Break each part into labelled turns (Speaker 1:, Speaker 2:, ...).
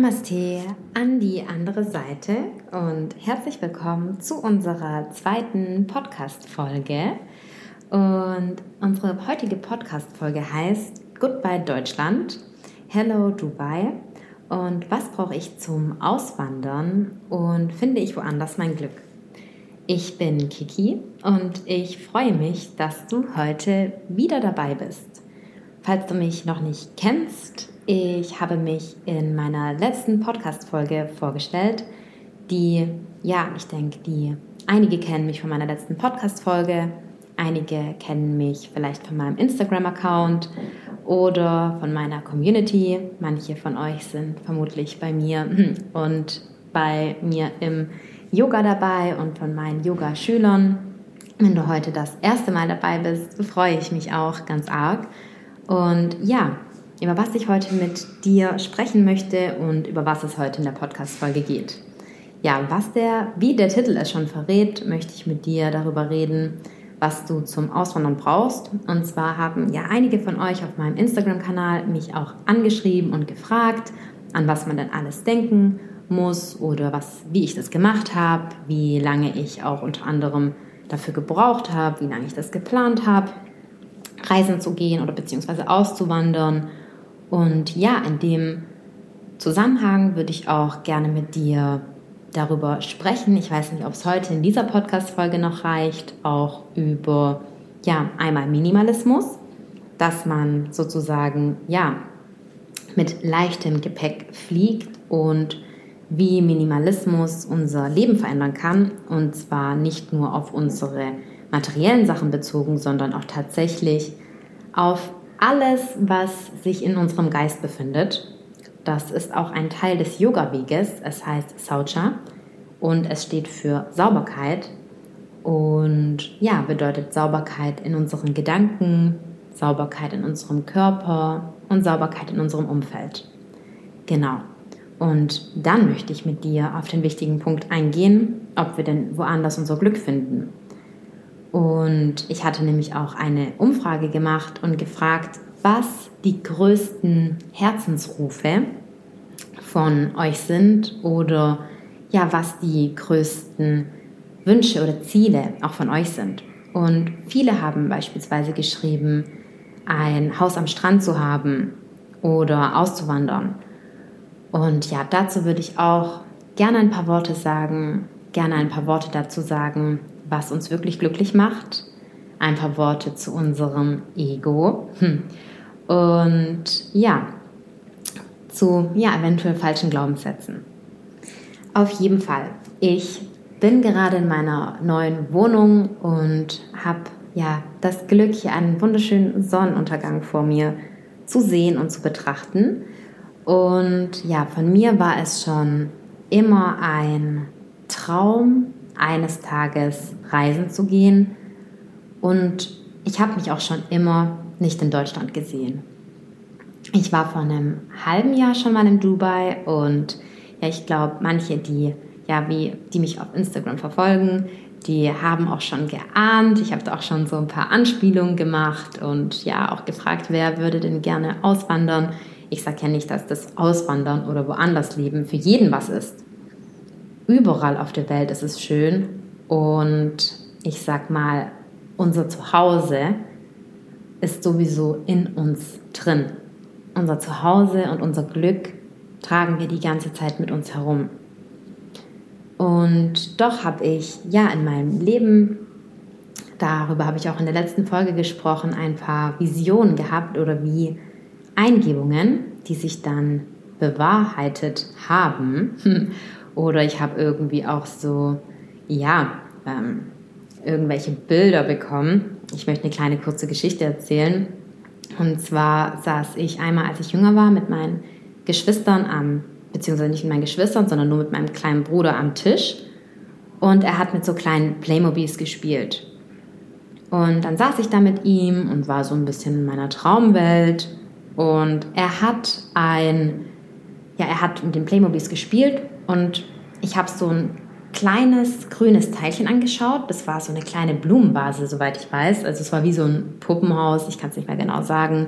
Speaker 1: Namaste an die andere Seite und herzlich willkommen zu unserer zweiten Podcast-Folge. Und unsere heutige Podcast-Folge heißt Goodbye Deutschland, Hello Dubai und was brauche ich zum Auswandern und finde ich woanders mein Glück? Ich bin Kiki und ich freue mich, dass du heute wieder dabei bist. Falls du mich noch nicht kennst, ich habe mich in meiner letzten Podcast-Folge vorgestellt, die, ja, ich denke, die einige kennen mich von meiner letzten Podcast-Folge, einige kennen mich vielleicht von meinem Instagram-Account oder von meiner Community. Manche von euch sind vermutlich bei mir und bei mir im Yoga dabei und von meinen Yoga-Schülern. Wenn du heute das erste Mal dabei bist, freue ich mich auch ganz arg. Und ja, über was ich heute mit dir sprechen möchte und über was es heute in der Podcast-Folge geht. Ja, was der, wie der Titel es schon verrät, möchte ich mit dir darüber reden, was du zum Auswandern brauchst. Und zwar haben ja einige von euch auf meinem Instagram-Kanal mich auch angeschrieben und gefragt, an was man denn alles denken muss oder was, wie ich das gemacht habe, wie lange ich auch unter anderem dafür gebraucht habe, wie lange ich das geplant habe, reisen zu gehen oder beziehungsweise auszuwandern. Und ja, in dem Zusammenhang würde ich auch gerne mit dir darüber sprechen. Ich weiß nicht, ob es heute in dieser Podcast-Folge noch reicht, auch über ja, einmal Minimalismus, dass man sozusagen ja mit leichtem Gepäck fliegt und wie Minimalismus unser Leben verändern kann. Und zwar nicht nur auf unsere materiellen Sachen bezogen, sondern auch tatsächlich auf alles, was sich in unserem Geist befindet. Das ist auch ein Teil des Yoga-Weges. Es heißt Saucha und es steht für Sauberkeit. Und ja, bedeutet Sauberkeit in unseren Gedanken, Sauberkeit in unserem Körper und Sauberkeit in unserem Umfeld. Genau. Und dann möchte ich mit dir auf den wichtigen Punkt eingehen, ob wir denn woanders unser Glück finden. Und ich hatte nämlich auch eine Umfrage gemacht und gefragt, was die größten Herzensrufe von euch sind oder ja, was die größten Wünsche oder Ziele auch von euch sind. Und viele haben beispielsweise geschrieben, ein Haus am Strand zu haben oder auszuwandern. Und ja, dazu würde ich auch gerne ein paar Worte sagen, gerne ein paar Worte dazu sagen, was uns wirklich glücklich macht, ein paar Worte zu unserem Ego hm. und ja, zu ja, eventuell falschen Glaubenssätzen. Auf jeden Fall, ich bin gerade in meiner neuen Wohnung und habe ja das Glück, hier einen wunderschönen Sonnenuntergang vor mir zu sehen und zu betrachten. Und ja, von mir war es schon immer ein Traum, eines Tages reisen zu gehen. Und ich habe mich auch schon immer nicht in Deutschland gesehen. Ich war vor einem halben Jahr schon mal in Dubai und ja, ich glaube, manche, die ja, wie die mich auf Instagram verfolgen, die haben auch schon geahnt. Ich habe da auch schon so ein paar Anspielungen gemacht und ja, auch gefragt, wer würde denn gerne auswandern. Ich sage ja nicht, dass das Auswandern oder woanders leben für jeden was ist überall auf der Welt ist es schön und ich sag mal, unser Zuhause ist sowieso in uns drin. Unser Zuhause und unser Glück tragen wir die ganze Zeit mit uns herum. Und doch habe ich ja in meinem Leben, darüber habe ich auch in der letzten Folge gesprochen, ein paar Visionen gehabt oder wie Eingebungen, die sich dann bewahrheitet haben. Oder ich habe irgendwie auch so, ja, ähm, irgendwelche Bilder bekommen. Ich möchte eine kleine kurze Geschichte erzählen. Und zwar saß ich einmal, als ich jünger war, mit meinen Geschwistern am, beziehungsweise nicht mit meinen Geschwistern, sondern nur mit meinem kleinen Bruder am Tisch. Und er hat mit so kleinen Playmobils gespielt. Und dann saß ich da mit ihm und war so ein bisschen in meiner Traumwelt. Und er hat ein, ja, er hat mit den Playmobils gespielt und ich habe so ein kleines grünes Teilchen angeschaut. Das war so eine kleine Blumenvase, soweit ich weiß. Also es war wie so ein Puppenhaus, ich kann es nicht mehr genau sagen.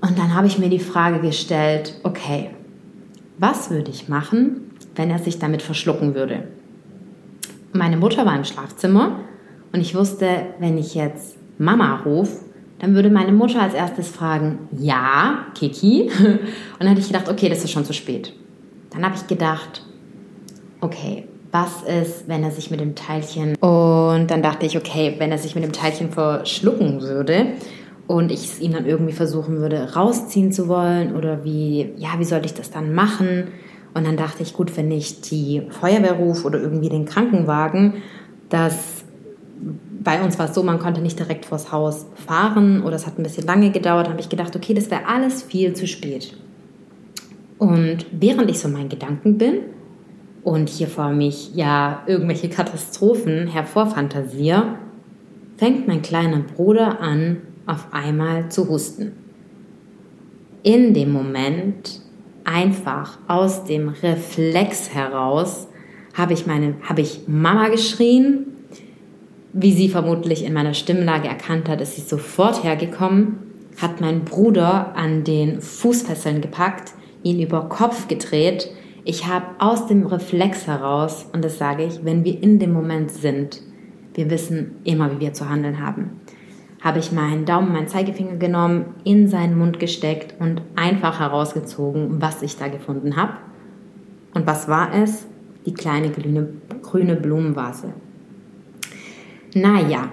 Speaker 1: Und dann habe ich mir die Frage gestellt, okay, was würde ich machen, wenn er sich damit verschlucken würde? Meine Mutter war im Schlafzimmer und ich wusste, wenn ich jetzt Mama rufe, dann würde meine Mutter als erstes fragen, ja, Kiki. Und dann hatte ich gedacht, okay, das ist schon zu spät. Dann habe ich gedacht, okay, was ist, wenn er sich mit dem Teilchen... Und dann dachte ich, okay, wenn er sich mit dem Teilchen verschlucken würde und ich es ihm dann irgendwie versuchen würde, rausziehen zu wollen oder wie, ja, wie sollte ich das dann machen? Und dann dachte ich, gut, wenn ich die Feuerwehr rufe oder irgendwie den Krankenwagen, dass bei uns war es so, man konnte nicht direkt vors Haus fahren oder es hat ein bisschen lange gedauert, habe ich gedacht, okay, das wäre alles viel zu spät. Und während ich so meinen Gedanken bin und hier vor mich ja irgendwelche Katastrophen hervorfantasiere, fängt mein kleiner Bruder an, auf einmal zu husten. In dem Moment, einfach aus dem Reflex heraus, habe ich, meine, habe ich Mama geschrien. Wie sie vermutlich in meiner Stimmlage erkannt hat, ist sie sofort hergekommen, hat meinen Bruder an den Fußfesseln gepackt, ihn über Kopf gedreht. Ich habe aus dem Reflex heraus, und das sage ich, wenn wir in dem Moment sind, wir wissen immer, wie wir zu handeln haben habe ich meinen Daumen, meinen Zeigefinger genommen, in seinen Mund gesteckt und einfach herausgezogen, was ich da gefunden habe. Und was war es? Die kleine grüne, grüne Blumenvase. Naja,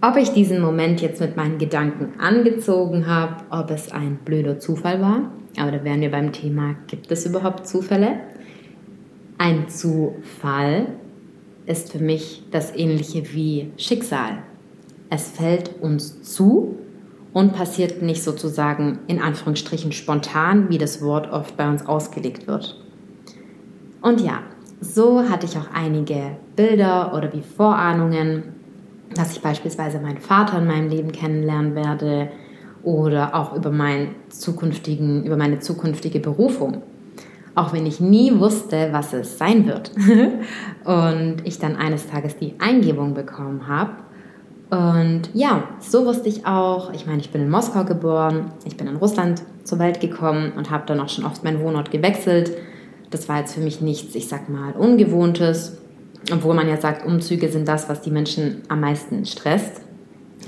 Speaker 1: ob ich diesen Moment jetzt mit meinen Gedanken angezogen habe, ob es ein blöder Zufall war, aber da wären wir beim Thema, gibt es überhaupt Zufälle? Ein Zufall ist für mich das ähnliche wie Schicksal es fällt uns zu und passiert nicht sozusagen in Anführungsstrichen spontan, wie das Wort oft bei uns ausgelegt wird. Und ja, so hatte ich auch einige Bilder oder wie Vorahnungen, dass ich beispielsweise meinen Vater in meinem Leben kennenlernen werde oder auch über, meinen zukünftigen, über meine zukünftige Berufung. Auch wenn ich nie wusste, was es sein wird. und ich dann eines Tages die Eingebung bekommen habe, und ja, so wusste ich auch, ich meine, ich bin in Moskau geboren, ich bin in Russland zur Welt gekommen und habe dann auch schon oft meinen Wohnort gewechselt. Das war jetzt für mich nichts, ich sag mal, Ungewohntes, obwohl man ja sagt, Umzüge sind das, was die Menschen am meisten stresst.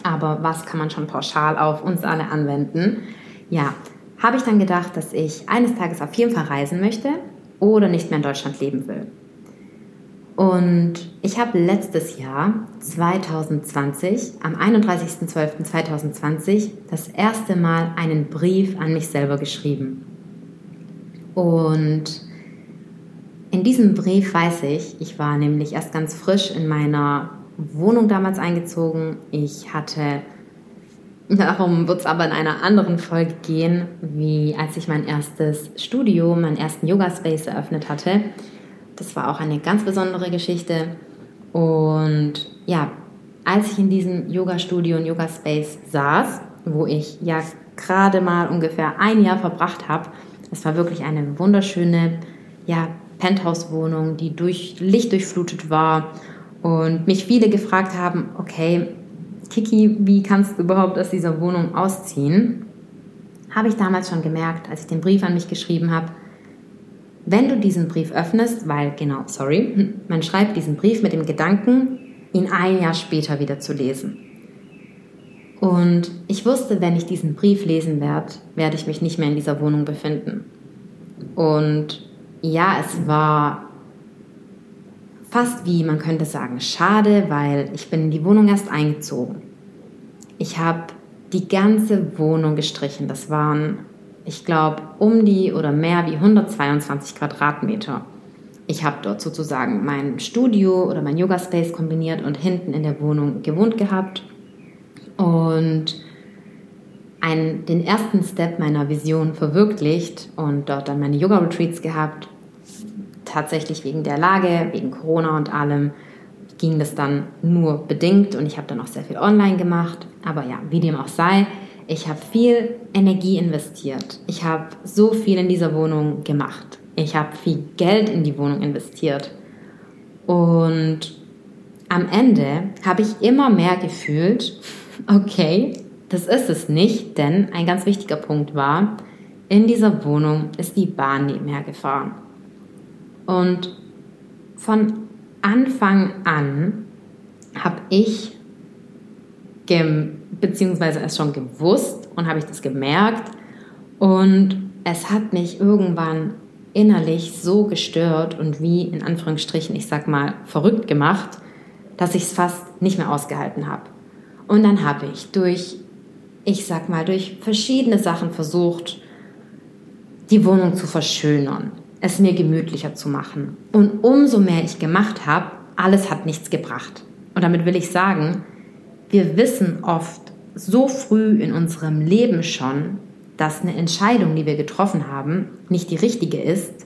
Speaker 1: Aber was kann man schon pauschal auf uns alle anwenden? Ja, habe ich dann gedacht, dass ich eines Tages auf jeden Fall reisen möchte oder nicht mehr in Deutschland leben will. Und ich habe letztes Jahr, 2020, am 31.12.2020, das erste Mal einen Brief an mich selber geschrieben. Und in diesem Brief weiß ich, ich war nämlich erst ganz frisch in meiner Wohnung damals eingezogen. Ich hatte, darum wird es aber in einer anderen Folge gehen, wie als ich mein erstes Studio, meinen ersten Yoga-Space eröffnet hatte das war auch eine ganz besondere Geschichte. Und ja, als ich in diesem Yoga-Studio und Yoga-Space saß, wo ich ja gerade mal ungefähr ein Jahr verbracht habe, es war wirklich eine wunderschöne ja, Penthouse-Wohnung, die durch Licht durchflutet war und mich viele gefragt haben, okay, Kiki, wie kannst du überhaupt aus dieser Wohnung ausziehen? Habe ich damals schon gemerkt, als ich den Brief an mich geschrieben habe, wenn du diesen Brief öffnest, weil genau, sorry, man schreibt diesen Brief mit dem Gedanken, ihn ein Jahr später wieder zu lesen. Und ich wusste, wenn ich diesen Brief lesen werde, werde ich mich nicht mehr in dieser Wohnung befinden. Und ja, es war fast wie, man könnte sagen, schade, weil ich bin in die Wohnung erst eingezogen. Ich habe die ganze Wohnung gestrichen. Das waren ich glaube, um die oder mehr wie 122 Quadratmeter. Ich habe dort sozusagen mein Studio oder mein Yoga Space kombiniert und hinten in der Wohnung gewohnt gehabt und einen, den ersten Step meiner Vision verwirklicht und dort dann meine Yoga Retreats gehabt. Tatsächlich wegen der Lage, wegen Corona und allem ging das dann nur bedingt und ich habe dann auch sehr viel online gemacht. Aber ja, wie dem auch sei, ich habe viel Energie investiert. Ich habe so viel in dieser Wohnung gemacht. Ich habe viel Geld in die Wohnung investiert. Und am Ende habe ich immer mehr gefühlt, okay, das ist es nicht, denn ein ganz wichtiger Punkt war, in dieser Wohnung ist die Bahn nebenher gefahren. Und von Anfang an habe ich beziehungsweise es schon gewusst und habe ich das gemerkt und es hat mich irgendwann innerlich so gestört und wie in Anführungsstrichen, ich sag mal, verrückt gemacht, dass ich es fast nicht mehr ausgehalten habe. Und dann habe ich durch, ich sag mal, durch verschiedene Sachen versucht, die Wohnung zu verschönern, es mir gemütlicher zu machen. Und umso mehr ich gemacht habe, alles hat nichts gebracht. Und damit will ich sagen, wir wissen oft so früh in unserem Leben schon, dass eine Entscheidung, die wir getroffen haben, nicht die richtige ist.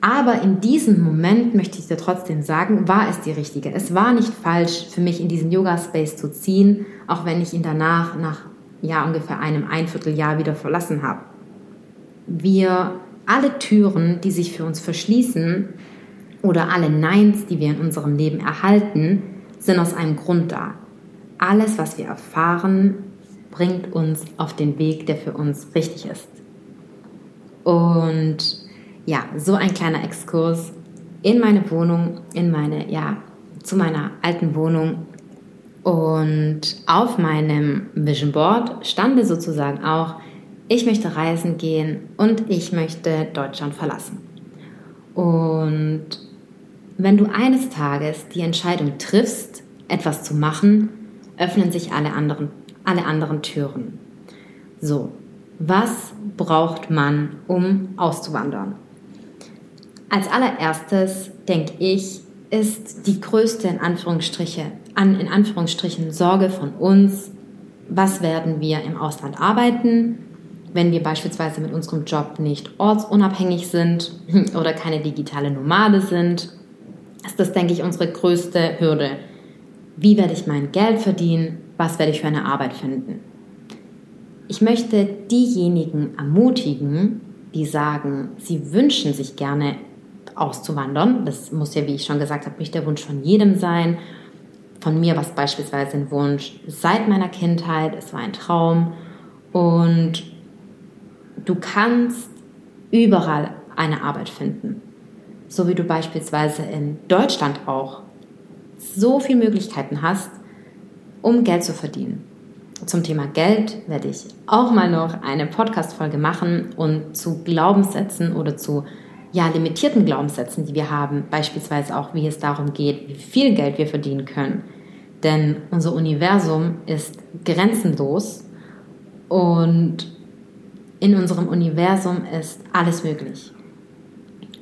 Speaker 1: Aber in diesem Moment möchte ich dir trotzdem sagen, war es die richtige. Es war nicht falsch für mich in diesen Yoga-Space zu ziehen, auch wenn ich ihn danach nach ja, ungefähr einem Einvierteljahr wieder verlassen habe. Wir, alle Türen, die sich für uns verschließen oder alle Neins, die wir in unserem Leben erhalten, sind aus einem Grund da. Alles, was wir erfahren, bringt uns auf den Weg, der für uns richtig ist. Und ja, so ein kleiner Exkurs in meine Wohnung, in meine, ja, zu meiner alten Wohnung. Und auf meinem Vision Board stand sozusagen auch, ich möchte reisen gehen und ich möchte Deutschland verlassen. Und wenn du eines Tages die Entscheidung triffst, etwas zu machen, öffnen sich alle anderen alle anderen Türen. So, was braucht man, um auszuwandern? Als allererstes, denke ich, ist die größte in, Anführungsstriche, an, in Anführungsstrichen Sorge von uns, was werden wir im Ausland arbeiten, wenn wir beispielsweise mit unserem Job nicht ortsunabhängig sind oder keine digitale Nomade sind, ist das, denke ich, unsere größte Hürde. Wie werde ich mein Geld verdienen? was werde ich für eine Arbeit finden. Ich möchte diejenigen ermutigen, die sagen, sie wünschen sich gerne auszuwandern. Das muss ja, wie ich schon gesagt habe, nicht der Wunsch von jedem sein. Von mir war es beispielsweise ein Wunsch seit meiner Kindheit. Es war ein Traum. Und du kannst überall eine Arbeit finden. So wie du beispielsweise in Deutschland auch so viele Möglichkeiten hast, um Geld zu verdienen. Zum Thema Geld werde ich auch mal noch eine Podcast-Folge machen und zu Glaubenssätzen oder zu ja, limitierten Glaubenssätzen, die wir haben, beispielsweise auch, wie es darum geht, wie viel Geld wir verdienen können. Denn unser Universum ist grenzenlos und in unserem Universum ist alles möglich.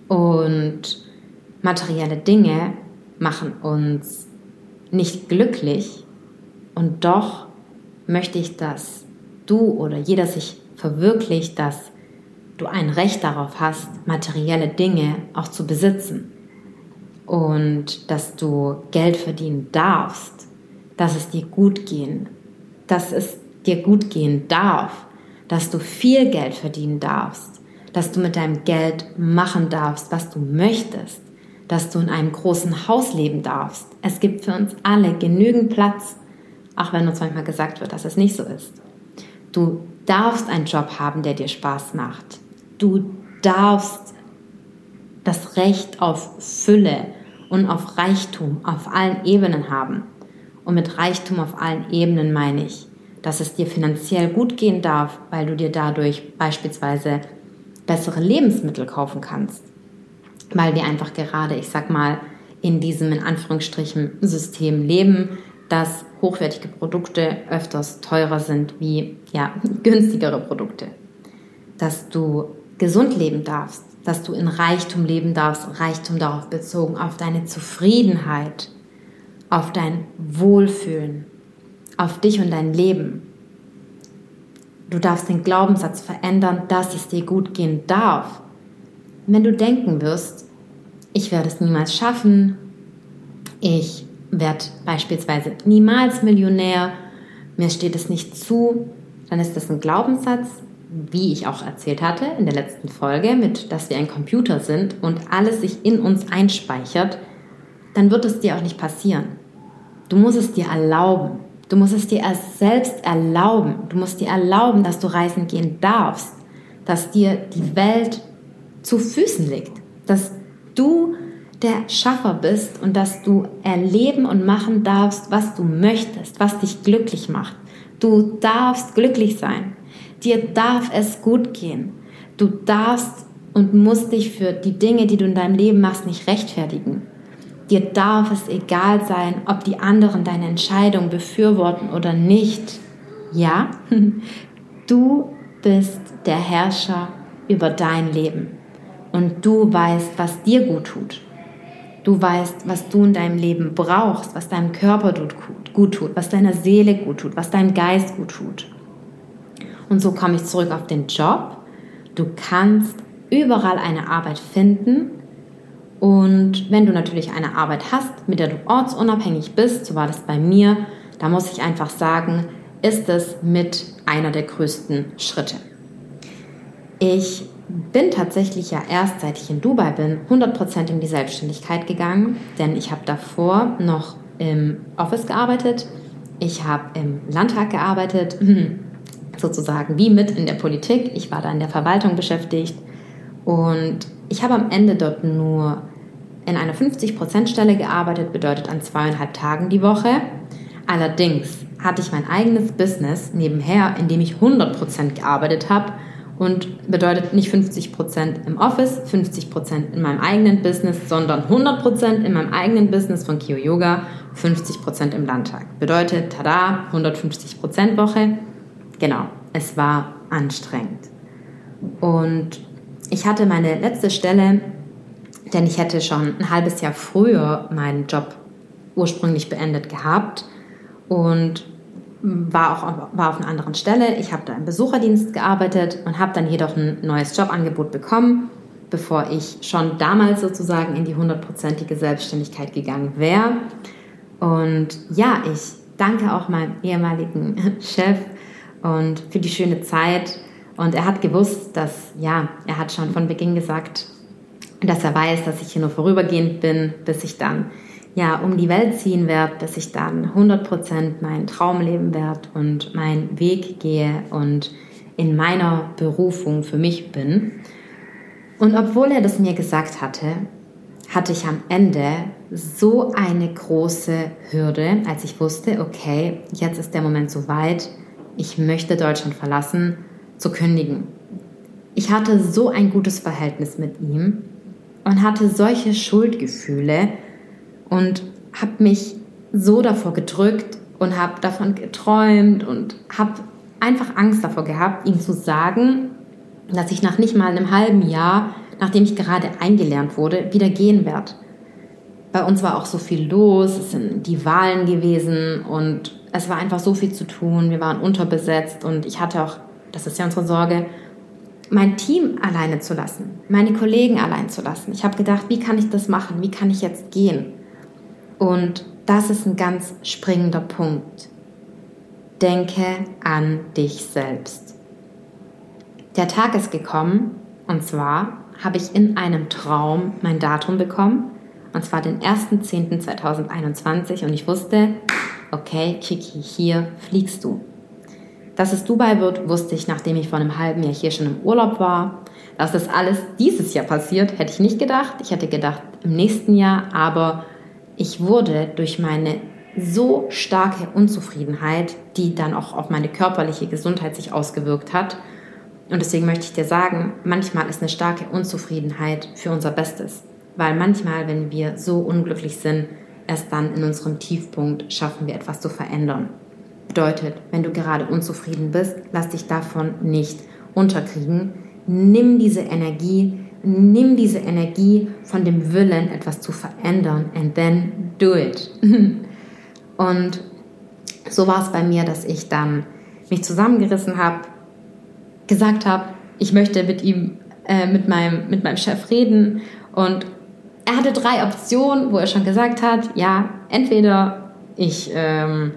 Speaker 1: Und materielle Dinge machen uns nicht glücklich, und doch möchte ich, dass du oder jeder sich verwirklicht, dass du ein Recht darauf hast, materielle Dinge auch zu besitzen. Und dass du Geld verdienen darfst, dass es dir gut gehen, dass es dir gut gehen darf, dass du viel Geld verdienen darfst, dass du mit deinem Geld machen darfst, was du möchtest, dass du in einem großen Haus leben darfst. Es gibt für uns alle genügend Platz auch wenn uns manchmal gesagt wird, dass es nicht so ist. Du darfst einen Job haben, der dir Spaß macht. Du darfst das Recht auf Fülle und auf Reichtum auf allen Ebenen haben. Und mit Reichtum auf allen Ebenen meine ich, dass es dir finanziell gut gehen darf, weil du dir dadurch beispielsweise bessere Lebensmittel kaufen kannst. Weil wir einfach gerade, ich sag mal, in diesem in Anführungsstrichen System leben, dass hochwertige Produkte öfters teurer sind wie ja, günstigere Produkte. Dass du gesund leben darfst, dass du in Reichtum leben darfst, Reichtum darauf bezogen, auf deine Zufriedenheit, auf dein Wohlfühlen, auf dich und dein Leben. Du darfst den Glaubenssatz verändern, dass es dir gut gehen darf. Wenn du denken wirst, ich werde es niemals schaffen, ich werde beispielsweise niemals Millionär, mir steht es nicht zu, dann ist das ein Glaubenssatz, wie ich auch erzählt hatte in der letzten Folge, mit dass wir ein Computer sind und alles sich in uns einspeichert, dann wird es dir auch nicht passieren. Du musst es dir erlauben. Du musst es dir erst selbst erlauben. Du musst dir erlauben, dass du reisen gehen darfst, dass dir die Welt zu Füßen liegt, dass du der Schaffer bist und dass du erleben und machen darfst, was du möchtest, was dich glücklich macht. Du darfst glücklich sein. Dir darf es gut gehen. Du darfst und musst dich für die Dinge, die du in deinem Leben machst, nicht rechtfertigen. Dir darf es egal sein, ob die anderen deine Entscheidung befürworten oder nicht. Ja, du bist der Herrscher über dein Leben und du weißt, was dir gut tut. Du weißt, was du in deinem Leben brauchst, was deinem Körper gut tut, was deiner Seele gut tut, was deinem Geist gut tut. Und so komme ich zurück auf den Job. Du kannst überall eine Arbeit finden. Und wenn du natürlich eine Arbeit hast, mit der du ortsunabhängig bist, so war das bei mir, da muss ich einfach sagen, ist es mit einer der größten Schritte. Ich bin tatsächlich ja erst seit ich in Dubai bin 100% in die Selbstständigkeit gegangen, denn ich habe davor noch im Office gearbeitet, ich habe im Landtag gearbeitet, sozusagen wie mit in der Politik. Ich war da in der Verwaltung beschäftigt und ich habe am Ende dort nur in einer 50%-Stelle gearbeitet, bedeutet an zweieinhalb Tagen die Woche. Allerdings hatte ich mein eigenes Business nebenher, in dem ich 100% gearbeitet habe und bedeutet nicht 50% im Office, 50% in meinem eigenen Business, sondern 100% in meinem eigenen Business von Kio Yoga, 50% im Landtag. Bedeutet, tada, 150% Woche. Genau, es war anstrengend. Und ich hatte meine letzte Stelle, denn ich hätte schon ein halbes Jahr früher meinen Job ursprünglich beendet gehabt und war auch war auf einer anderen Stelle. Ich habe da im Besucherdienst gearbeitet und habe dann jedoch ein neues Jobangebot bekommen, bevor ich schon damals sozusagen in die hundertprozentige Selbstständigkeit gegangen wäre. Und ja, ich danke auch meinem ehemaligen Chef und für die schöne Zeit. Und er hat gewusst, dass, ja, er hat schon von Beginn gesagt, dass er weiß, dass ich hier nur vorübergehend bin, bis ich dann ja um die Welt ziehen werde, bis ich dann 100% meinen Traum leben werde und meinen Weg gehe und in meiner Berufung für mich bin. Und obwohl er das mir gesagt hatte, hatte ich am Ende so eine große Hürde, als ich wusste, okay, jetzt ist der Moment so weit, ich möchte Deutschland verlassen, zu kündigen. Ich hatte so ein gutes Verhältnis mit ihm und hatte solche Schuldgefühle und habe mich so davor gedrückt und habe davon geträumt und habe einfach Angst davor gehabt, ihm zu sagen, dass ich nach nicht mal einem halben Jahr, nachdem ich gerade eingelernt wurde, wieder gehen werde. Bei uns war auch so viel los, es sind die Wahlen gewesen und es war einfach so viel zu tun. Wir waren unterbesetzt und ich hatte auch, das ist ja unsere Sorge, mein Team alleine zu lassen, meine Kollegen allein zu lassen. Ich habe gedacht, wie kann ich das machen? Wie kann ich jetzt gehen? Und das ist ein ganz springender Punkt. Denke an dich selbst. Der Tag ist gekommen und zwar habe ich in einem Traum mein Datum bekommen und zwar den 1.10.2021 und ich wusste, okay, Kiki, hier fliegst du. Dass es Dubai wird, wusste ich, nachdem ich vor einem halben Jahr hier schon im Urlaub war. Dass das alles dieses Jahr passiert, hätte ich nicht gedacht. Ich hätte gedacht im nächsten Jahr, aber ich wurde durch meine so starke Unzufriedenheit, die dann auch auf meine körperliche Gesundheit sich ausgewirkt hat. Und deswegen möchte ich dir sagen, manchmal ist eine starke Unzufriedenheit für unser Bestes. Weil manchmal, wenn wir so unglücklich sind, Erst dann in unserem Tiefpunkt schaffen wir etwas zu verändern. Bedeutet, wenn du gerade unzufrieden bist, lass dich davon nicht unterkriegen. Nimm diese Energie, nimm diese Energie von dem Willen, etwas zu verändern and then do it. Und so war es bei mir, dass ich dann mich zusammengerissen habe, gesagt habe, ich möchte mit ihm, äh, mit, meinem, mit meinem Chef reden und er hatte drei Optionen, wo er schon gesagt hat, ja, entweder ich, ähm,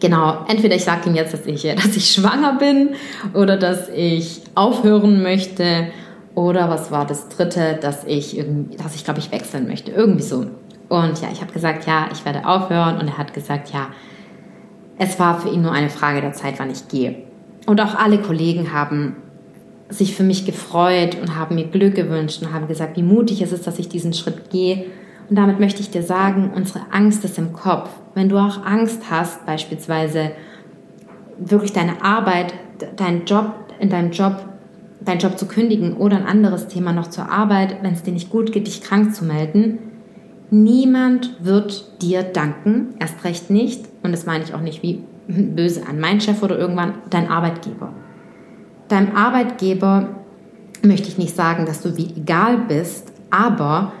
Speaker 1: genau, entweder ich sage ihm jetzt, dass ich, dass ich schwanger bin oder dass ich aufhören möchte oder was war das dritte, dass ich, dass ich glaube ich wechseln möchte, irgendwie so. Und ja, ich habe gesagt, ja, ich werde aufhören und er hat gesagt, ja, es war für ihn nur eine Frage der Zeit, wann ich gehe. Und auch alle Kollegen haben sich für mich gefreut und haben mir Glück gewünscht und haben gesagt, wie mutig es ist, dass ich diesen Schritt gehe. Und damit möchte ich dir sagen, unsere Angst ist im Kopf. Wenn du auch Angst hast, beispielsweise wirklich deine Arbeit, deinen Job, in deinem Job, deinen Job zu kündigen oder ein anderes Thema noch zur Arbeit, wenn es dir nicht gut geht, dich krank zu melden, niemand wird dir danken, erst recht nicht, und das meine ich auch nicht wie böse an meinen Chef oder irgendwann dein Arbeitgeber. Deinem Arbeitgeber möchte ich nicht sagen, dass du wie egal bist, aber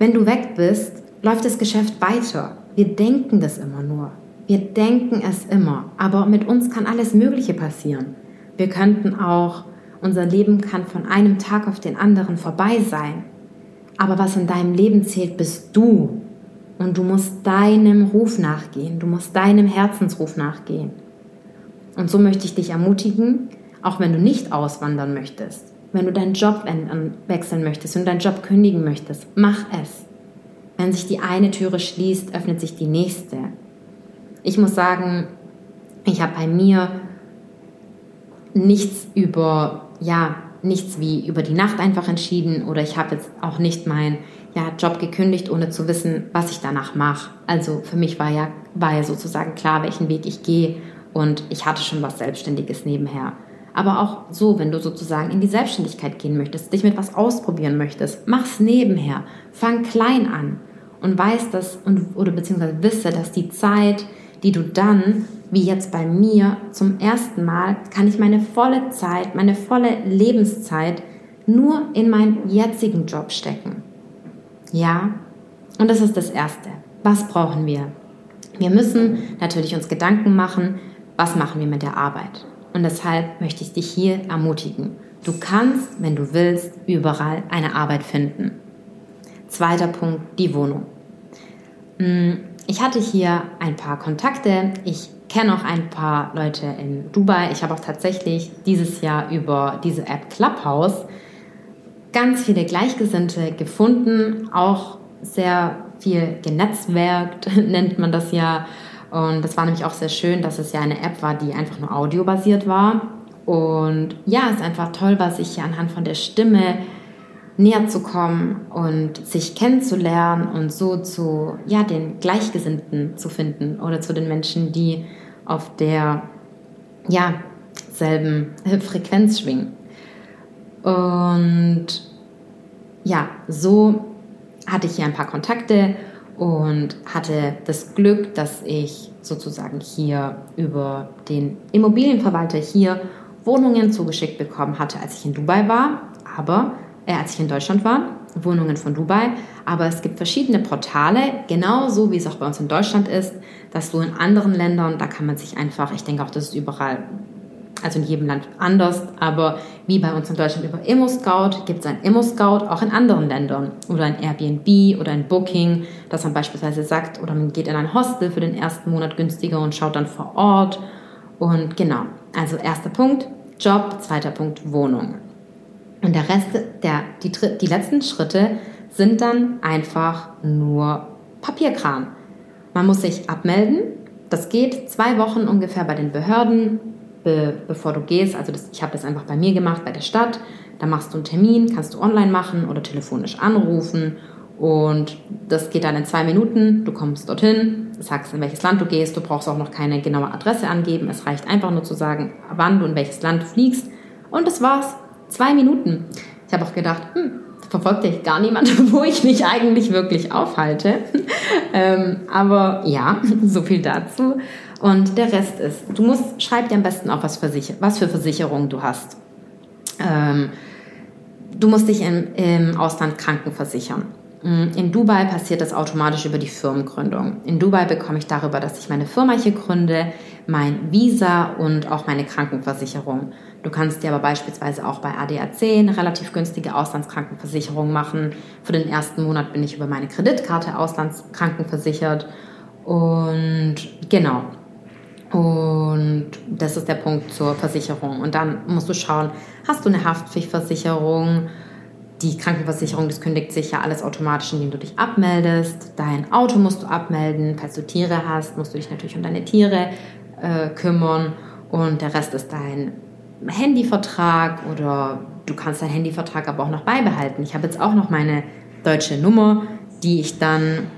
Speaker 1: wenn du weg bist, läuft das Geschäft weiter. Wir denken das immer nur. Wir denken es immer. Aber mit uns kann alles Mögliche passieren. Wir könnten auch, unser Leben kann von einem Tag auf den anderen vorbei sein. Aber was in deinem Leben zählt, bist du. Und du musst deinem Ruf nachgehen. Du musst deinem Herzensruf nachgehen. Und so möchte ich dich ermutigen, auch wenn du nicht auswandern möchtest, wenn du deinen Job wechseln möchtest und deinen Job kündigen möchtest, mach es. Wenn sich die eine Türe schließt, öffnet sich die nächste. Ich muss sagen, ich habe bei mir nichts über, ja, nichts wie über die Nacht einfach entschieden oder ich habe jetzt auch nicht meinen ja, Job gekündigt, ohne zu wissen, was ich danach mache. Also für mich war ja, war ja sozusagen klar, welchen Weg ich gehe und ich hatte schon was Selbstständiges nebenher. Aber auch so, wenn du sozusagen in die Selbstständigkeit gehen möchtest, dich mit was ausprobieren möchtest, mach's nebenher, fang klein an und weiß das und, oder beziehungsweise wisse, dass die Zeit, die du dann, wie jetzt bei mir, zum ersten Mal, kann ich meine volle Zeit, meine volle Lebenszeit nur in meinen jetzigen Job stecken. Ja, und das ist das Erste. Was brauchen wir? Wir müssen natürlich uns Gedanken machen, was machen wir mit der Arbeit? Und deshalb möchte ich dich hier ermutigen. Du kannst, wenn du willst, überall eine Arbeit finden. Zweiter Punkt, die Wohnung. Hm, ich hatte hier ein paar Kontakte. Ich kenne auch ein paar Leute in Dubai. Ich habe auch tatsächlich dieses Jahr über diese App Clubhouse ganz viele Gleichgesinnte gefunden, auch sehr viel genetzwerkt, nennt man das ja. Und das war nämlich auch sehr schön, dass es ja eine App war, die einfach nur audiobasiert war. Und ja, es ist einfach toll, was sich hier anhand von der Stimme näher zu kommen und sich kennenzulernen und so zu ja, den Gleichgesinnten zu finden oder zu den Menschen, die auf der ja, selben Frequenz schwingen. Und ja, so hatte ich hier ein paar Kontakte und hatte das Glück, dass ich sozusagen hier über den Immobilienverwalter hier Wohnungen zugeschickt bekommen hatte, als ich in Dubai war, aber äh, als ich in Deutschland war, Wohnungen von Dubai. Aber es gibt verschiedene Portale, genauso wie es auch bei uns in Deutschland ist, dass du in anderen Ländern, da kann man sich einfach, ich denke auch, das ist überall also in jedem Land anders, aber wie bei uns in Deutschland über ImmoScout gibt es ein ImmoScout auch in anderen Ländern. Oder ein Airbnb oder ein Booking, dass man beispielsweise sagt oder man geht in ein Hostel für den ersten Monat günstiger und schaut dann vor Ort. Und genau, also erster Punkt Job, zweiter Punkt Wohnung. Und der Rest, der, die, die letzten Schritte sind dann einfach nur Papierkram. Man muss sich abmelden, das geht zwei Wochen ungefähr bei den Behörden be, bevor du gehst. Also das, ich habe das einfach bei mir gemacht, bei der Stadt. Da machst du einen Termin, kannst du online machen oder telefonisch anrufen. Und das geht dann in zwei Minuten. Du kommst dorthin, sagst, in welches Land du gehst. Du brauchst auch noch keine genaue Adresse angeben. Es reicht einfach nur zu sagen, wann du in welches Land fliegst. Und das war's. Zwei Minuten. Ich habe auch gedacht, hm, verfolgt ja gar niemand, wo ich mich eigentlich wirklich aufhalte. ähm, aber ja, so viel dazu. Und der Rest ist, du musst, schreib dir am besten auf, was, Versicher was für Versicherungen du hast. Ähm, du musst dich im, im Ausland krankenversichern. Mm, in Dubai passiert das automatisch über die Firmengründung. In Dubai bekomme ich darüber, dass ich meine Firma hier gründe, mein Visa und auch meine Krankenversicherung. Du kannst dir aber beispielsweise auch bei ADAC eine relativ günstige Auslandskrankenversicherung machen. Für den ersten Monat bin ich über meine Kreditkarte auslandskrankenversichert. Und genau, und das ist der Punkt zur Versicherung. Und dann musst du schauen, hast du eine Haftpflichtversicherung? Die Krankenversicherung, das kündigt sich ja alles automatisch, indem du dich abmeldest. Dein Auto musst du abmelden. Falls du Tiere hast, musst du dich natürlich um deine Tiere äh, kümmern. Und der Rest ist dein Handyvertrag oder du kannst deinen Handyvertrag aber auch noch beibehalten. Ich habe jetzt auch noch meine deutsche Nummer, die ich dann,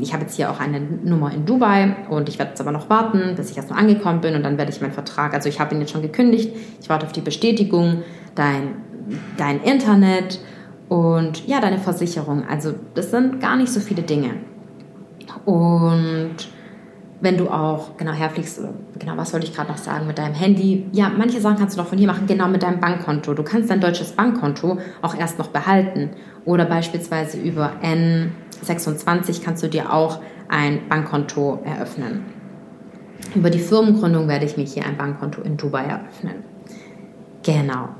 Speaker 1: ich habe jetzt hier auch eine Nummer in Dubai und ich werde jetzt aber noch warten, bis ich erst mal angekommen bin und dann werde ich meinen Vertrag, also ich habe ihn jetzt schon gekündigt, ich warte auf die Bestätigung, dein, dein Internet und ja, deine Versicherung. Also das sind gar nicht so viele Dinge. Und wenn du auch genau herfliegst, genau, was wollte ich gerade noch sagen mit deinem Handy? Ja, manche Sachen kannst du noch von hier machen, genau mit deinem Bankkonto. Du kannst dein deutsches Bankkonto auch erst noch behalten. Oder beispielsweise über N26 kannst du dir auch ein Bankkonto eröffnen. Über die Firmengründung werde ich mich hier ein Bankkonto in Dubai eröffnen. Genau.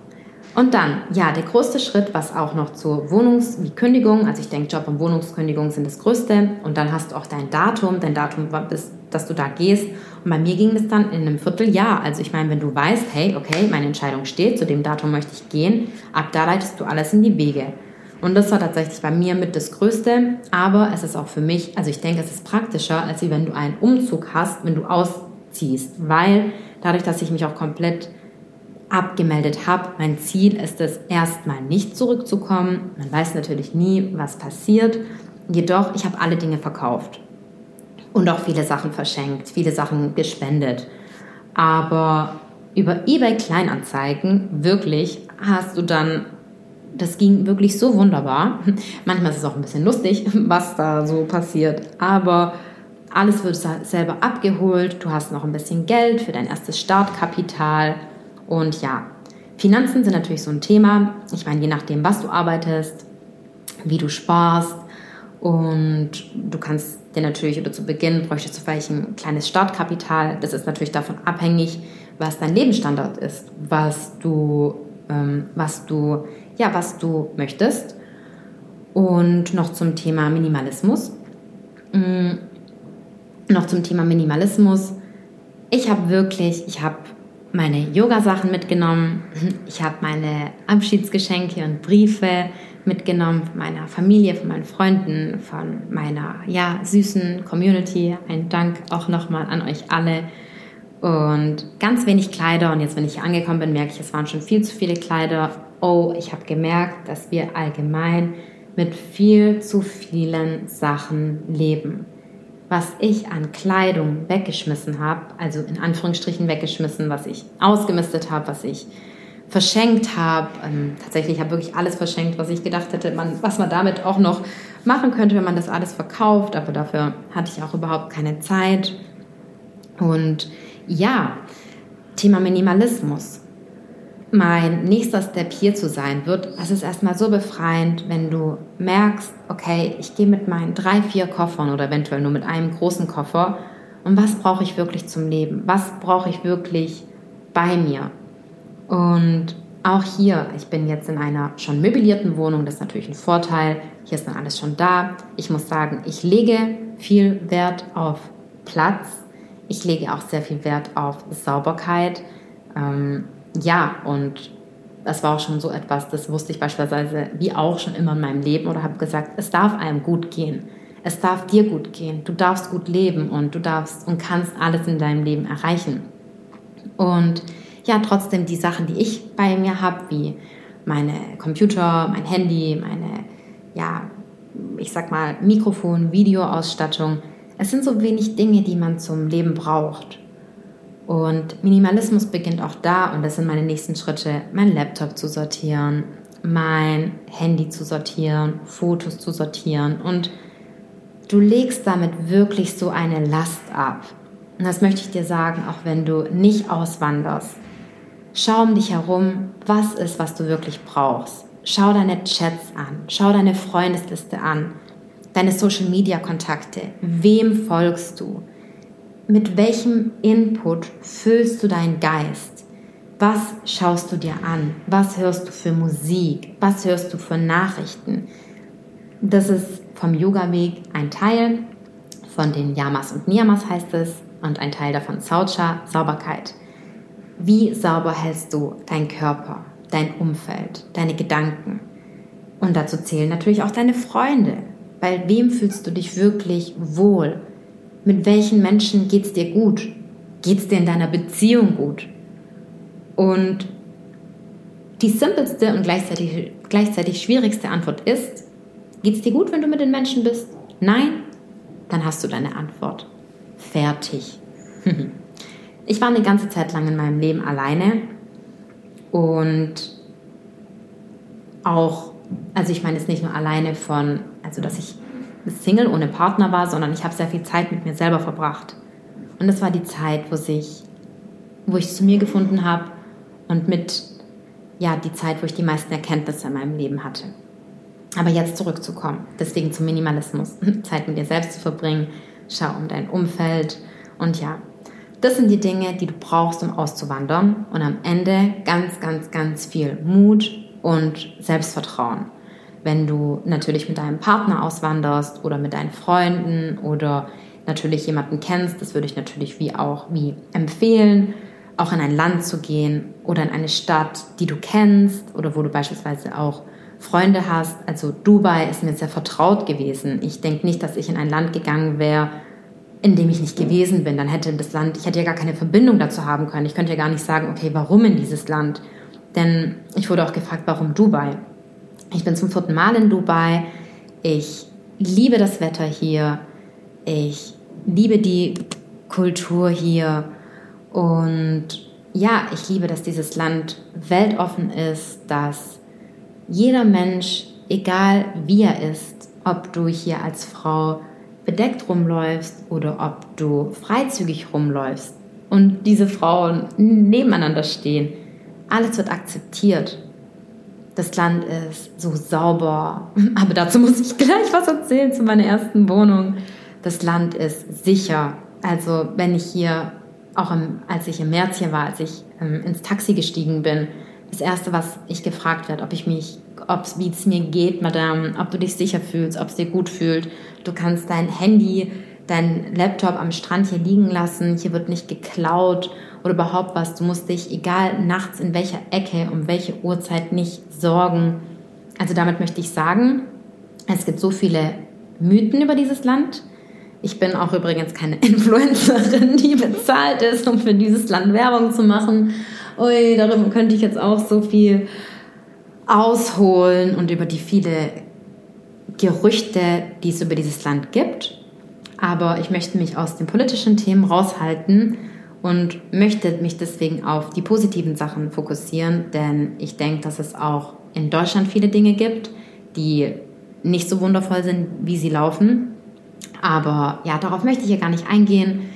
Speaker 1: Und dann, ja, der größte Schritt, was auch noch zur Wohnungs-, wie Kündigung, also ich denke, Job- und Wohnungskündigung sind das größte. Und dann hast du auch dein Datum, dein Datum, bis, dass du da gehst. Und bei mir ging das dann in einem Vierteljahr. Also ich meine, wenn du weißt, hey, okay, meine Entscheidung steht, zu dem Datum möchte ich gehen, ab da leitest du alles in die Wege. Und das war tatsächlich bei mir mit das Größte. Aber es ist auch für mich, also ich denke, es ist praktischer, als wenn du einen Umzug hast, wenn du ausziehst. Weil dadurch, dass ich mich auch komplett abgemeldet habe. Mein Ziel ist es, erstmal nicht zurückzukommen. Man weiß natürlich nie, was passiert. Jedoch, ich habe alle Dinge verkauft und auch viele Sachen verschenkt, viele Sachen gespendet. Aber über eBay Kleinanzeigen wirklich hast du dann, das ging wirklich so wunderbar. Manchmal ist es auch ein bisschen lustig, was da so passiert, aber alles wird selber abgeholt. Du hast noch ein bisschen Geld für dein erstes Startkapital und ja, Finanzen sind natürlich so ein Thema. Ich meine, je nachdem, was du arbeitest, wie du sparst und du kannst dir natürlich oder zu Beginn bräuchtest du vielleicht ein kleines Startkapital. Das ist natürlich davon abhängig, was dein Lebensstandard ist, was du, ähm, was du, ja, was du möchtest. Und noch zum Thema Minimalismus. Mhm. Noch zum Thema Minimalismus. Ich habe wirklich, ich habe meine Yoga-Sachen mitgenommen. Ich habe meine Abschiedsgeschenke und Briefe mitgenommen von meiner Familie, von meinen Freunden, von meiner ja, süßen Community. Ein Dank auch nochmal an euch alle. Und ganz wenig Kleider. Und jetzt, wenn ich hier angekommen bin, merke ich, es waren schon viel zu viele Kleider. Oh, ich habe gemerkt, dass wir allgemein mit viel zu vielen Sachen leben was ich an Kleidung weggeschmissen habe, also in Anführungsstrichen weggeschmissen, was ich ausgemistet habe, was ich verschenkt habe. Ähm, tatsächlich habe ich wirklich alles verschenkt, was ich gedacht hätte, man, was man damit auch noch machen könnte, wenn man das alles verkauft. Aber dafür hatte ich auch überhaupt keine Zeit. Und ja, Thema Minimalismus mein nächster Step hier zu sein wird, es ist erstmal so befreiend, wenn du merkst, okay, ich gehe mit meinen drei, vier Koffern oder eventuell nur mit einem großen Koffer und was brauche ich wirklich zum Leben? Was brauche ich wirklich bei mir? Und auch hier, ich bin jetzt in einer schon möblierten Wohnung, das ist natürlich ein Vorteil. Hier ist dann alles schon da. Ich muss sagen, ich lege viel Wert auf Platz. Ich lege auch sehr viel Wert auf Sauberkeit. Ähm, ja, und das war auch schon so etwas, das wusste ich beispielsweise wie auch schon immer in meinem Leben oder habe gesagt, es darf einem gut gehen. Es darf dir gut gehen. Du darfst gut leben und du darfst und kannst alles in deinem Leben erreichen. Und ja, trotzdem die Sachen, die ich bei mir habe, wie meine Computer, mein Handy, meine, ja, ich sag mal, Mikrofon, Videoausstattung, es sind so wenig Dinge, die man zum Leben braucht. Und Minimalismus beginnt auch da, und das sind meine nächsten Schritte, mein Laptop zu sortieren, mein Handy zu sortieren, Fotos zu sortieren. Und du legst damit wirklich so eine Last ab. Und das möchte ich dir sagen, auch wenn du nicht auswanderst. Schau um dich herum, was ist, was du wirklich brauchst. Schau deine Chats an, schau deine Freundesliste an, deine Social-Media-Kontakte. Wem folgst du? Mit welchem Input füllst du deinen Geist? Was schaust du dir an? Was hörst du für Musik? Was hörst du für Nachrichten? Das ist vom Yoga-Weg ein Teil, von den Yamas und Niyamas heißt es, und ein Teil davon Saucha, Sauberkeit. Wie sauber hältst du deinen Körper, dein Umfeld, deine Gedanken? Und dazu zählen natürlich auch deine Freunde. Bei wem fühlst du dich wirklich wohl? Mit welchen Menschen geht es dir gut? Geht es dir in deiner Beziehung gut? Und die simpelste und gleichzeitig, gleichzeitig schwierigste Antwort ist, geht es dir gut, wenn du mit den Menschen bist? Nein? Dann hast du deine Antwort. Fertig. ich war eine ganze Zeit lang in meinem Leben alleine und auch, also ich meine jetzt nicht nur alleine von, also dass ich Single ohne Partner war, sondern ich habe sehr viel Zeit mit mir selber verbracht. Und das war die Zeit, wo ich, wo ich zu mir gefunden habe und mit ja die Zeit, wo ich die meisten Erkenntnisse in meinem Leben hatte. Aber jetzt zurückzukommen, deswegen zum Minimalismus, Zeit mit dir selbst zu verbringen, schau um dein Umfeld und ja, das sind die Dinge, die du brauchst, um auszuwandern und am Ende ganz, ganz, ganz viel Mut und Selbstvertrauen. Wenn du natürlich mit deinem Partner auswanderst oder mit deinen Freunden oder natürlich jemanden kennst, das würde ich natürlich wie auch wie empfehlen, auch in ein Land zu gehen oder in eine Stadt, die du kennst oder wo du beispielsweise auch Freunde hast. Also Dubai ist mir sehr vertraut gewesen. Ich denke nicht, dass ich in ein Land gegangen wäre, in dem ich nicht gewesen bin. Dann hätte das Land, ich hätte ja gar keine Verbindung dazu haben können. Ich könnte ja gar nicht sagen, okay, warum in dieses Land? Denn ich wurde auch gefragt, warum Dubai? Ich bin zum vierten Mal in Dubai. Ich liebe das Wetter hier. Ich liebe die Kultur hier. Und ja, ich liebe, dass dieses Land weltoffen ist, dass jeder Mensch, egal wie er ist, ob du hier als Frau bedeckt rumläufst oder ob du freizügig rumläufst und diese Frauen nebeneinander stehen, alles wird akzeptiert. Das Land ist so sauber, aber dazu muss ich gleich was erzählen zu meiner ersten Wohnung. Das Land ist sicher. Also wenn ich hier, auch im, als ich im März hier war, als ich ähm, ins Taxi gestiegen bin, das Erste, was ich gefragt werde, ob ich mich, wie es mir geht, Madame, ob du dich sicher fühlst, ob es dir gut fühlt. Du kannst dein Handy, dein Laptop am Strand hier liegen lassen. Hier wird nicht geklaut oder überhaupt was. Du musst dich, egal nachts in welcher Ecke, um welche Uhrzeit, nicht sorgen. Also damit möchte ich sagen, es gibt so viele Mythen über dieses Land. Ich bin auch übrigens keine Influencerin, die bezahlt ist, um für dieses Land Werbung zu machen. Ui, darüber könnte ich jetzt auch so viel ausholen und über die viele Gerüchte, die es über dieses Land gibt. Aber ich möchte mich aus den politischen Themen raushalten und möchte mich deswegen auf die positiven Sachen fokussieren, denn ich denke, dass es auch in Deutschland viele Dinge gibt, die nicht so wundervoll sind, wie sie laufen. Aber ja, darauf möchte ich hier gar nicht eingehen.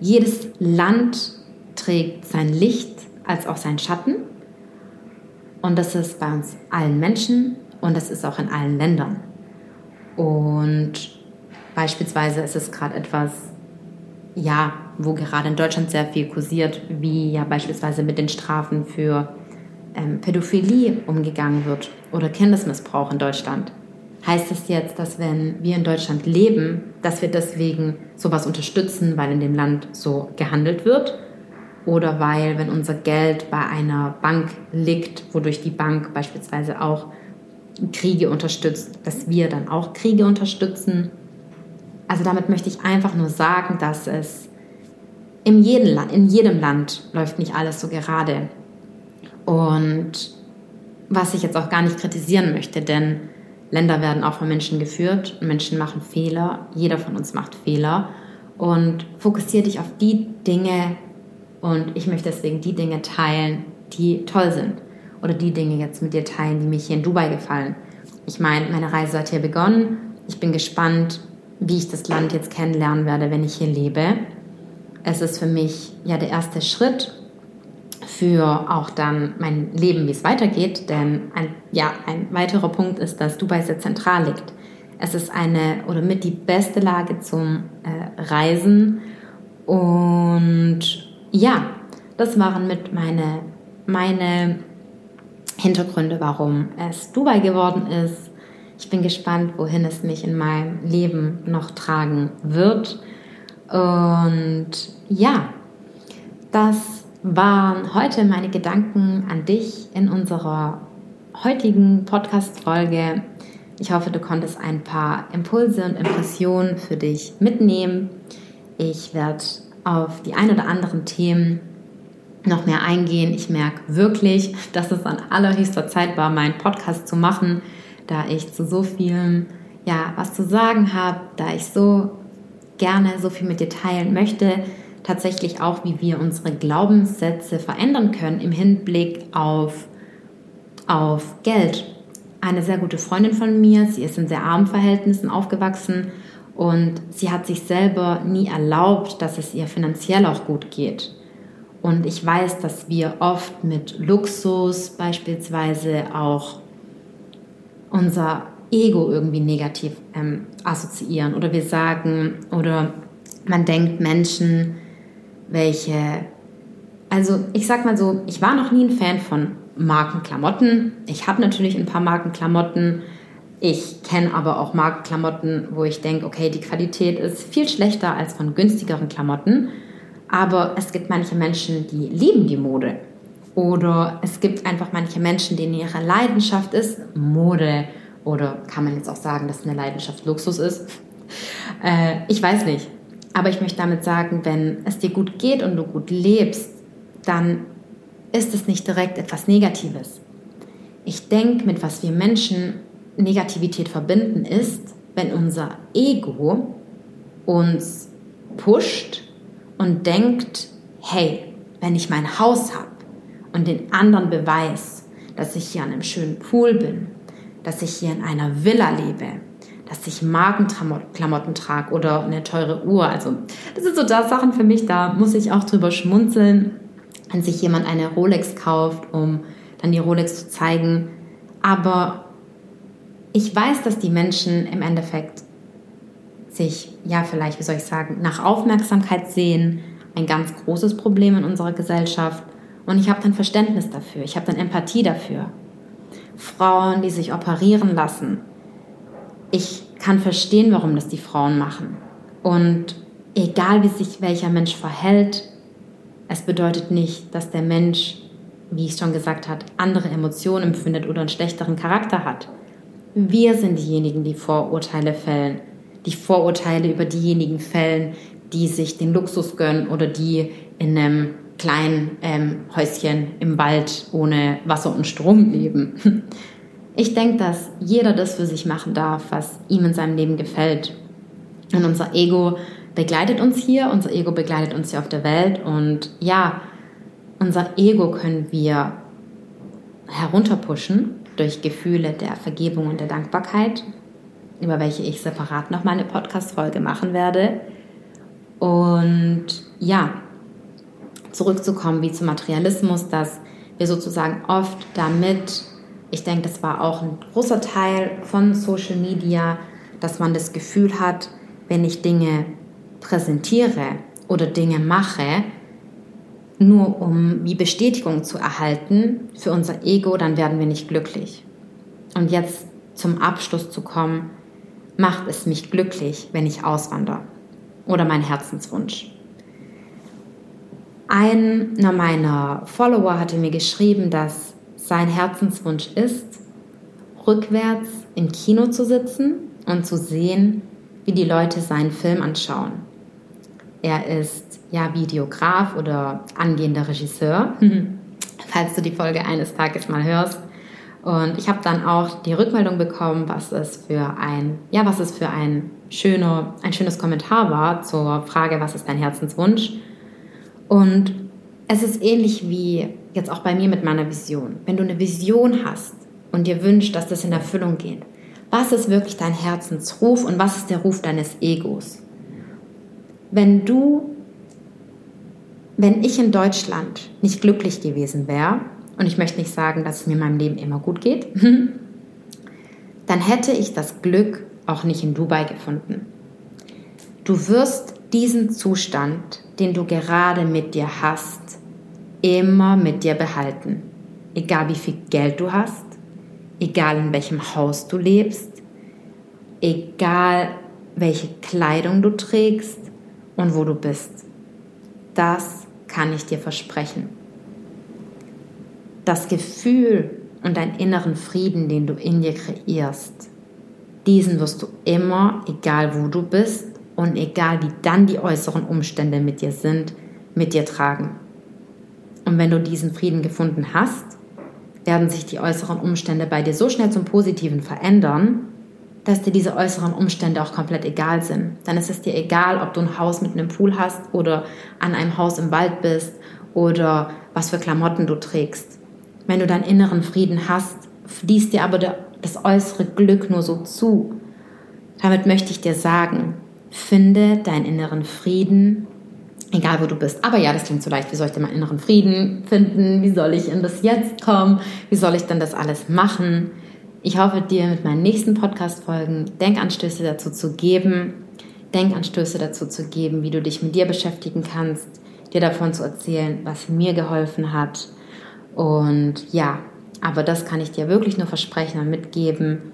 Speaker 1: Jedes Land trägt sein Licht als auch sein Schatten. Und das ist bei uns allen Menschen und das ist auch in allen Ländern. Und beispielsweise ist es gerade etwas, ja, wo gerade in Deutschland sehr viel kursiert, wie ja beispielsweise mit den Strafen für ähm, Pädophilie umgegangen wird oder Kindesmissbrauch in Deutschland. Heißt das jetzt, dass wenn wir in Deutschland leben, dass wir deswegen sowas unterstützen, weil in dem Land so gehandelt wird? Oder weil, wenn unser Geld bei einer Bank liegt, wodurch die Bank beispielsweise auch Kriege unterstützt, dass wir dann auch Kriege unterstützen? Also damit möchte ich einfach nur sagen, dass es in jedem, in jedem Land läuft nicht alles so gerade. Und was ich jetzt auch gar nicht kritisieren möchte, denn Länder werden auch von Menschen geführt und Menschen machen Fehler. Jeder von uns macht Fehler. Und fokussiere dich auf die Dinge und ich möchte deswegen die Dinge teilen, die toll sind. Oder die Dinge jetzt mit dir teilen, die mich hier in Dubai gefallen. Ich meine, meine Reise hat hier begonnen. Ich bin gespannt, wie ich das Land jetzt kennenlernen werde, wenn ich hier lebe es ist für mich ja der erste Schritt für auch dann mein Leben, wie es weitergeht. Denn ein, ja, ein weiterer Punkt ist, dass Dubai sehr zentral liegt. Es ist eine oder mit die beste Lage zum äh, Reisen. Und ja, das waren mit meine, meine Hintergründe, warum es Dubai geworden ist. Ich bin gespannt, wohin es mich in meinem Leben noch tragen wird. Und ja, das waren heute meine Gedanken an dich in unserer heutigen Podcast-Folge. Ich hoffe, du konntest ein paar Impulse und Impressionen für dich mitnehmen. Ich werde auf die ein oder anderen Themen noch mehr eingehen. Ich merke wirklich, dass es an allerhöchster Zeit war, meinen Podcast zu machen, da ich zu so vielem ja, was zu sagen habe, da ich so gerne so viel mit dir teilen möchte, tatsächlich auch, wie wir unsere Glaubenssätze verändern können im Hinblick auf, auf Geld. Eine sehr gute Freundin von mir, sie ist in sehr armen Verhältnissen aufgewachsen und sie hat sich selber nie erlaubt, dass es ihr finanziell auch gut geht. Und ich weiß, dass wir oft mit Luxus beispielsweise auch unser Ego irgendwie negativ ähm, assoziieren. Oder wir sagen, oder man denkt Menschen, welche, also ich sag mal so, ich war noch nie ein Fan von Markenklamotten. Ich habe natürlich ein paar Markenklamotten. Ich kenne aber auch Markenklamotten, wo ich denke, okay, die Qualität ist viel schlechter als von günstigeren Klamotten. Aber es gibt manche Menschen, die lieben die Mode. Oder es gibt einfach manche Menschen, denen ihre Leidenschaft ist Mode. Oder kann man jetzt auch sagen, dass eine Leidenschaft Luxus ist? Äh, ich weiß nicht. Aber ich möchte damit sagen, wenn es dir gut geht und du gut lebst, dann ist es nicht direkt etwas Negatives. Ich denke, mit was wir Menschen Negativität verbinden, ist, wenn unser Ego uns pusht und denkt, hey, wenn ich mein Haus habe und den anderen beweis, dass ich hier an einem schönen Pool bin, dass ich hier in einer Villa lebe, dass ich Markenklamotten trage oder eine teure Uhr. Also das sind so da Sachen für mich, da muss ich auch drüber schmunzeln, wenn sich jemand eine Rolex kauft, um dann die Rolex zu zeigen. Aber ich weiß, dass die Menschen im Endeffekt sich, ja vielleicht, wie soll ich sagen, nach Aufmerksamkeit sehen, ein ganz großes Problem in unserer Gesellschaft. Und ich habe dann Verständnis dafür, ich habe dann Empathie dafür. Frauen, die sich operieren lassen. Ich kann verstehen, warum das die Frauen machen. Und egal wie sich welcher Mensch verhält, es bedeutet nicht, dass der Mensch, wie ich schon gesagt habe, andere Emotionen empfindet oder einen schlechteren Charakter hat. Wir sind diejenigen, die Vorurteile fällen die Vorurteile über diejenigen fällen, die sich den Luxus gönnen oder die in einem kleinen ähm, Häuschen im Wald ohne Wasser und Strom leben. Ich denke, dass jeder das für sich machen darf, was ihm in seinem Leben gefällt. Und unser Ego begleitet uns hier, unser Ego begleitet uns hier auf der Welt. Und ja, unser Ego können wir herunterpushen durch Gefühle der Vergebung und der Dankbarkeit über welche ich separat noch mal eine Podcast-Folge machen werde. Und ja, zurückzukommen wie zum Materialismus, dass wir sozusagen oft damit, ich denke, das war auch ein großer Teil von Social Media, dass man das Gefühl hat, wenn ich Dinge präsentiere oder Dinge mache, nur um wie Bestätigung zu erhalten für unser Ego, dann werden wir nicht glücklich. Und jetzt zum Abschluss zu kommen, macht es mich glücklich, wenn ich auswandere? Oder mein Herzenswunsch? Einer meiner Follower hatte mir geschrieben, dass sein Herzenswunsch ist, rückwärts im Kino zu sitzen und zu sehen, wie die Leute seinen Film anschauen. Er ist ja Videograf oder angehender Regisseur. Falls du die Folge eines Tages mal hörst, und ich habe dann auch die Rückmeldung bekommen, was es für ein, ja, was es für ein, schöner, ein schönes Kommentar war zur Frage, was ist dein Herzenswunsch? Und es ist ähnlich wie jetzt auch bei mir mit meiner Vision. Wenn du eine Vision hast und dir wünschst, dass das in Erfüllung geht, was ist wirklich dein Herzensruf und was ist der Ruf deines Egos? Wenn du, wenn ich in Deutschland nicht glücklich gewesen wäre, und ich möchte nicht sagen, dass es mir in meinem Leben immer gut geht, dann hätte ich das Glück auch nicht in Dubai gefunden. Du wirst diesen Zustand, den du gerade mit dir hast, immer mit dir behalten. Egal wie viel Geld du hast, egal in welchem Haus du lebst, egal welche Kleidung du trägst und wo du bist. Das kann ich dir versprechen das Gefühl und deinen inneren Frieden, den du in dir kreierst, diesen wirst du immer, egal wo du bist und egal wie dann die äußeren Umstände mit dir sind, mit dir tragen. Und wenn du diesen Frieden gefunden hast, werden sich die äußeren Umstände bei dir so schnell zum Positiven verändern, dass dir diese äußeren Umstände auch komplett egal sind. Dann ist es dir egal, ob du ein Haus mit einem Pool hast oder an einem Haus im Wald bist oder was für Klamotten du trägst. Wenn du deinen inneren Frieden hast, fließt dir aber das äußere Glück nur so zu. Damit möchte ich dir sagen, finde deinen inneren Frieden, egal wo du bist. Aber ja, das klingt so leicht. Wie soll ich denn meinen inneren Frieden finden? Wie soll ich in das Jetzt kommen? Wie soll ich denn das alles machen? Ich hoffe, dir mit meinen nächsten Podcast-Folgen Denkanstöße dazu zu geben, Denkanstöße dazu zu geben, wie du dich mit dir beschäftigen kannst, dir davon zu erzählen, was mir geholfen hat. Und ja, aber das kann ich dir wirklich nur versprechen und mitgeben.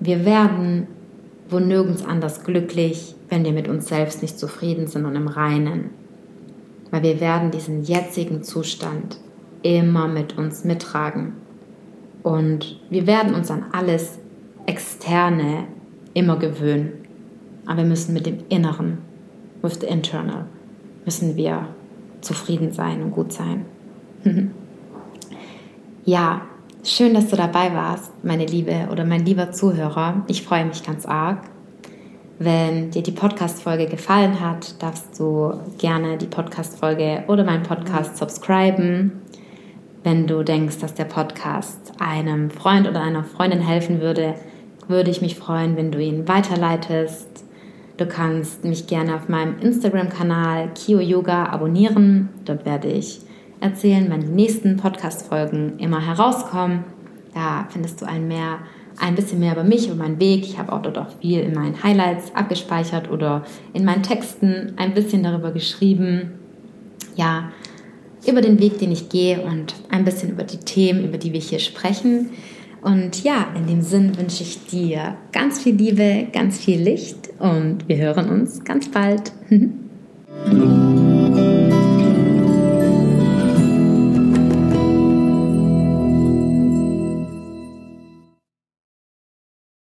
Speaker 1: Wir werden wo nirgends anders glücklich, wenn wir mit uns selbst nicht zufrieden sind und im Reinen. Weil wir werden diesen jetzigen Zustand immer mit uns mittragen. Und wir werden uns an alles Externe immer gewöhnen. Aber wir müssen mit dem Inneren, with the internal, müssen wir zufrieden sein und gut sein. ja, Schön, dass du dabei warst, meine liebe oder mein lieber Zuhörer. Ich freue mich ganz arg. Wenn dir die Podcast-Folge gefallen hat, darfst du gerne die Podcast-Folge oder meinen Podcast subscriben. Wenn du denkst, dass der Podcast einem Freund oder einer Freundin helfen würde, würde ich mich freuen, wenn du ihn weiterleitest. Du kannst mich gerne auf meinem Instagram-Kanal Kio Yoga abonnieren. Dort werde ich erzählen, wenn die nächsten Podcast-Folgen immer herauskommen. Da findest du ein, mehr, ein bisschen mehr über mich und meinen Weg. Ich habe auch dort auch viel in meinen Highlights abgespeichert oder in meinen Texten ein bisschen darüber geschrieben. Ja, über den Weg, den ich gehe und ein bisschen über die Themen, über die wir hier sprechen. Und ja, in dem Sinn wünsche ich dir ganz viel Liebe, ganz viel Licht und wir hören uns ganz bald.